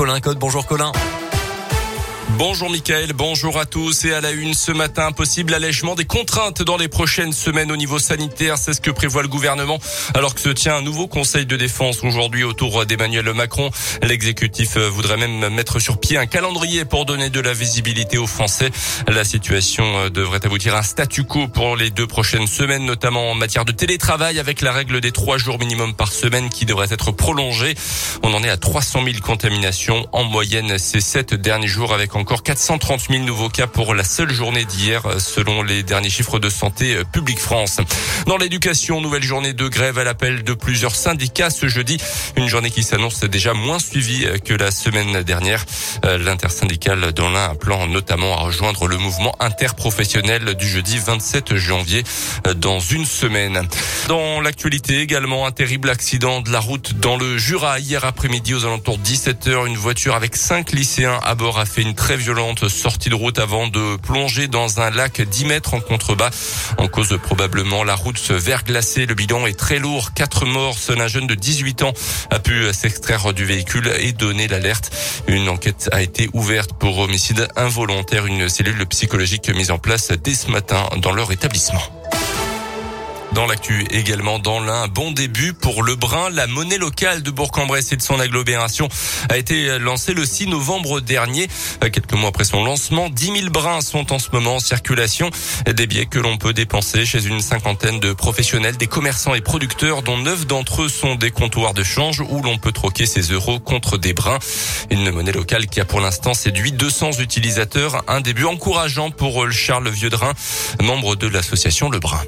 Colin Code. Bonjour Colin. Bonjour Mickaël, bonjour à tous et à la une ce matin, possible allègement des contraintes dans les prochaines semaines au niveau sanitaire, c'est ce que prévoit le gouvernement alors que se tient un nouveau conseil de défense aujourd'hui autour d'Emmanuel Macron. L'exécutif voudrait même mettre sur pied un calendrier pour donner de la visibilité aux Français. La situation devrait aboutir à un statu quo pour les deux prochaines semaines, notamment en matière de télétravail avec la règle des trois jours minimum par semaine qui devrait être prolongée. On en est à 300 000 contaminations en moyenne ces sept derniers jours avec encore 430 000 nouveaux cas pour la seule journée d'hier, selon les derniers chiffres de santé euh, publique France. Dans l'éducation, nouvelle journée de grève à l'appel de plusieurs syndicats ce jeudi. Une journée qui s'annonce déjà moins suivie euh, que la semaine dernière. Euh, l'intersyndicale dans l'un plan notamment à rejoindre le mouvement interprofessionnel du jeudi 27 janvier dans une semaine. Dans l'actualité également, un terrible accident de la route dans le Jura. Hier après-midi aux alentours de 17h, une voiture avec cinq lycéens à bord a fait une violente sortie de route avant de plonger dans un lac 10 mètres en contrebas. En cause probablement la route verglacée. Le bilan est très lourd. Quatre morts. Seul un jeune de 18 ans a pu s'extraire du véhicule et donner l'alerte. Une enquête a été ouverte pour homicide involontaire. Une cellule psychologique mise en place dès ce matin dans leur établissement. Dans l'actu également dans l'un, bon début pour le brin. La monnaie locale de Bourg-en-Bresse et de son agglomération a été lancée le 6 novembre dernier. Quelques mois après son lancement, 10 000 brins sont en ce moment en circulation. Des billets que l'on peut dépenser chez une cinquantaine de professionnels, des commerçants et producteurs dont neuf d'entre eux sont des comptoirs de change où l'on peut troquer ses euros contre des brins. Une monnaie locale qui a pour l'instant séduit 200 utilisateurs. Un début encourageant pour Charles Vieux-Drin, membre de l'association Le Brin.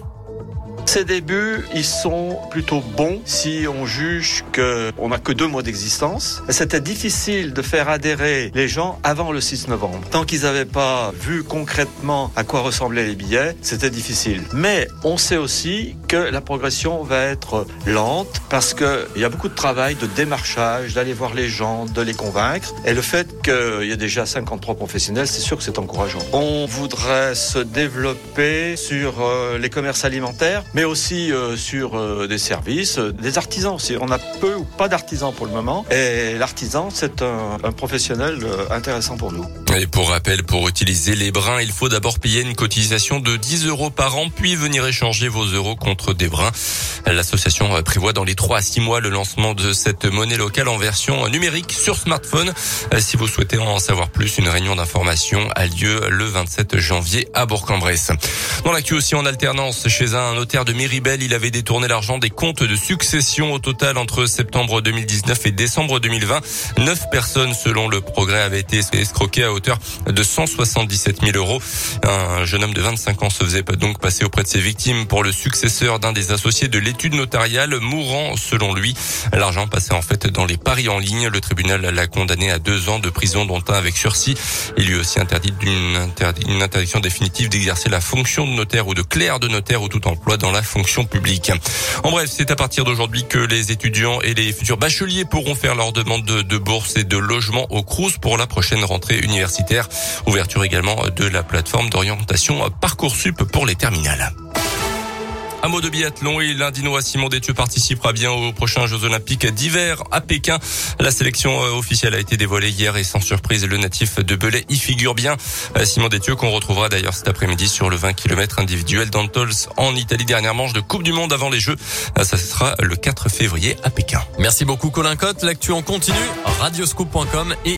Ces débuts, ils sont plutôt bons si on juge qu'on n'a que deux mois d'existence. C'était difficile de faire adhérer les gens avant le 6 novembre. Tant qu'ils n'avaient pas vu concrètement à quoi ressemblaient les billets, c'était difficile. Mais on sait aussi que la progression va être lente parce qu'il y a beaucoup de travail de démarchage, d'aller voir les gens, de les convaincre. Et le fait qu'il y a déjà 53 professionnels, c'est sûr que c'est encourageant. On voudrait se développer sur euh, les commerces alimentaires mais aussi euh, sur euh, des services, euh, des artisans aussi. On a peu ou pas d'artisans pour le moment, et l'artisan, c'est un, un, professionnel intéressant pour nous. Et pour rappel, pour utiliser les brins, il faut d'abord payer une cotisation de 10 euros par an, puis venir échanger vos euros contre des brins. L'association prévoit dans les 3 à 6 mois le lancement de cette monnaie locale en version numérique sur smartphone. Si vous souhaitez en savoir plus, une réunion d'information a lieu le 27 janvier à Bourg-en-Bresse. Dans l'actu aussi en alternance chez un notaire de Miribel, il avait détourné l'argent des comptes de succession au total entre septembre 2019 et décembre 2020. Neuf personnes, selon le progrès, avaient été escroquées à hauteur de 177 000 euros. Un jeune homme de 25 ans se faisait donc passer auprès de ses victimes pour le successeur d'un des associés de l'étude notariale, mourant selon lui. L'argent passait en fait dans les paris en ligne. Le tribunal l'a condamné à deux ans de prison, dont un avec sursis. Il lui aussi interdit d'une une interdiction définitive d'exercer la fonction de notaire ou de clerc de notaire ou tout emploi dans la fonction publique. En bref, c'est à partir d'aujourd'hui que les étudiants et les futurs bacheliers pourront faire leur demande de, de bourse et de logement au Crous pour la prochaine rentrée universitaire. Ouverture également de la plateforme d'orientation Parcoursup pour les terminales. Un mot de biathlon et l'Indinois Simon Détieux participera bien aux prochains Jeux Olympiques d'hiver à Pékin. La sélection euh, officielle a été dévoilée hier et sans surprise, le natif de Belay y figure bien. Euh, Simon Détieux qu'on retrouvera d'ailleurs cet après-midi sur le 20 km individuel d'Antols en Italie. Dernière manche de Coupe du Monde avant les Jeux. Euh, ça sera le 4 février à Pékin. Merci beaucoup Colin Cotte. L'actu en continue, radioscoop.com et